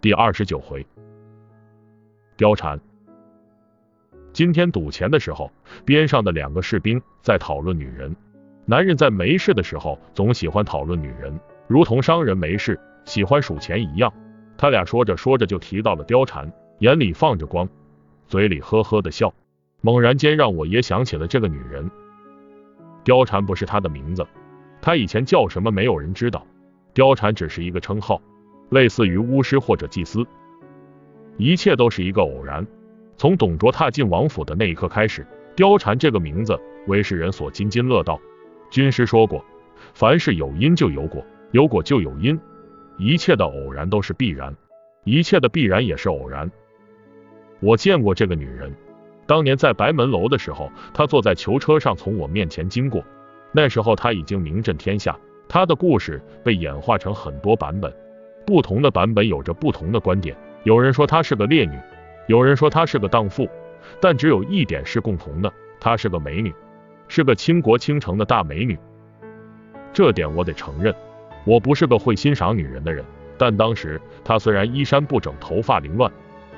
第二十九回，貂蝉。今天赌钱的时候，边上的两个士兵在讨论女人。男人在没事的时候总喜欢讨论女人，如同商人没事喜欢数钱一样。他俩说着说着就提到了貂蝉，眼里放着光，嘴里呵呵的笑。猛然间让我也想起了这个女人。貂蝉不是她的名字，她以前叫什么没有人知道。貂蝉只是一个称号。类似于巫师或者祭司，一切都是一个偶然。从董卓踏进王府的那一刻开始，貂蝉这个名字为世人所津津乐道。军师说过，凡是有因就有果，有果就有因，一切的偶然都是必然，一切的必然也是偶然。我见过这个女人，当年在白门楼的时候，她坐在囚车上从我面前经过，那时候她已经名震天下，她的故事被演化成很多版本。不同的版本有着不同的观点，有人说她是个烈女，有人说她是个荡妇，但只有一点是共同的，她是个美女，是个倾国倾城的大美女。这点我得承认，我不是个会欣赏女人的人，但当时她虽然衣衫不整，头发凌乱，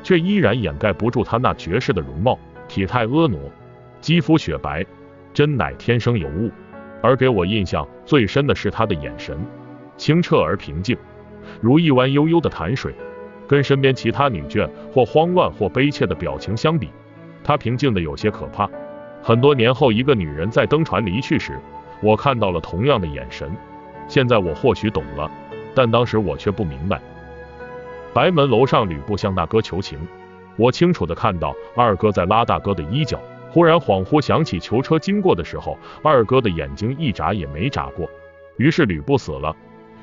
却依然掩盖不住她那绝世的容貌，体态婀娜，肌肤雪白，真乃天生尤物。而给我印象最深的是她的眼神，清澈而平静。如一湾悠悠的潭水，跟身边其他女眷或慌乱或悲切的表情相比，她平静的有些可怕。很多年后，一个女人在登船离去时，我看到了同样的眼神。现在我或许懂了，但当时我却不明白。白门楼上，吕布向大哥求情，我清楚的看到二哥在拉大哥的衣角，忽然恍惚想起囚车经过的时候，二哥的眼睛一眨也没眨过。于是吕布死了。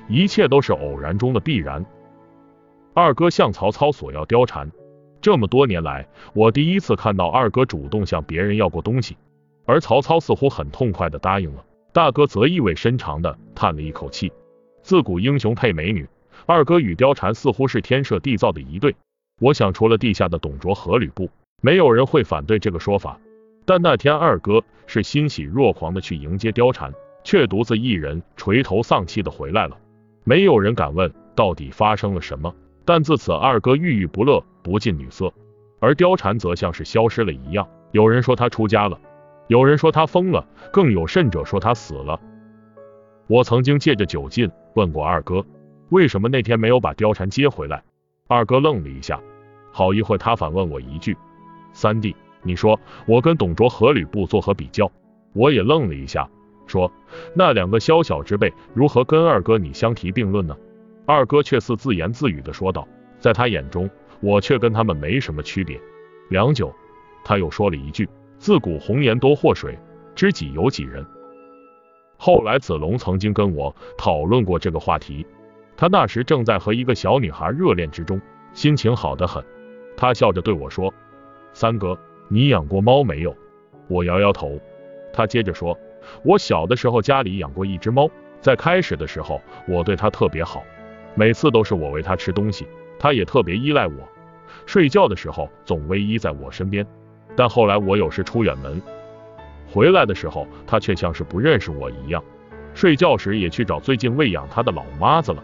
一切都是偶然中的必然。二哥向曹操索要貂蝉，这么多年来，我第一次看到二哥主动向别人要过东西，而曹操似乎很痛快的答应了。大哥则意味深长的叹了一口气。自古英雄配美女，二哥与貂蝉似乎是天设地造的一对。我想，除了地下的董卓和吕布，没有人会反对这个说法。但那天二哥是欣喜若狂的去迎接貂蝉，却独自一人垂头丧气的回来了。没有人敢问到底发生了什么，但自此二哥郁郁不乐，不近女色，而貂蝉则像是消失了一样。有人说他出家了，有人说他疯了，更有甚者说他死了。我曾经借着酒劲问过二哥，为什么那天没有把貂蝉接回来？二哥愣了一下，好一会他反问我一句：“三弟，你说我跟董卓和吕布作何比较？”我也愣了一下。说那两个宵小之辈如何跟二哥你相提并论呢？二哥却似自言自语的说道，在他眼中，我却跟他们没什么区别。良久，他又说了一句：自古红颜多祸水，知己有几人？后来子龙曾经跟我讨论过这个话题，他那时正在和一个小女孩热恋之中，心情好得很。他笑着对我说：“三哥，你养过猫没有？”我摇摇头。他接着说。我小的时候家里养过一只猫，在开始的时候我对它特别好，每次都是我喂它吃东西，它也特别依赖我，睡觉的时候总偎依在我身边。但后来我有时出远门，回来的时候它却像是不认识我一样，睡觉时也去找最近喂养它的老妈子了。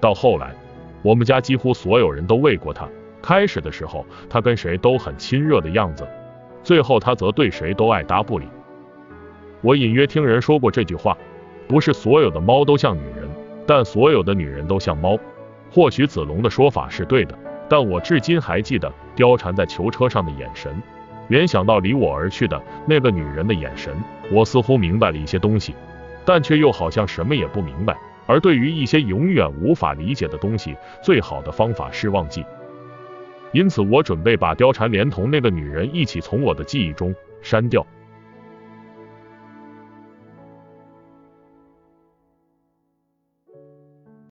到后来，我们家几乎所有人都喂过它，开始的时候它跟谁都很亲热的样子，最后它则对谁都爱搭不理。我隐约听人说过这句话，不是所有的猫都像女人，但所有的女人都像猫。或许子龙的说法是对的，但我至今还记得貂蝉在囚车上的眼神，联想到离我而去的那个女人的眼神，我似乎明白了一些东西，但却又好像什么也不明白。而对于一些永远无法理解的东西，最好的方法是忘记。因此，我准备把貂蝉连同那个女人一起从我的记忆中删掉。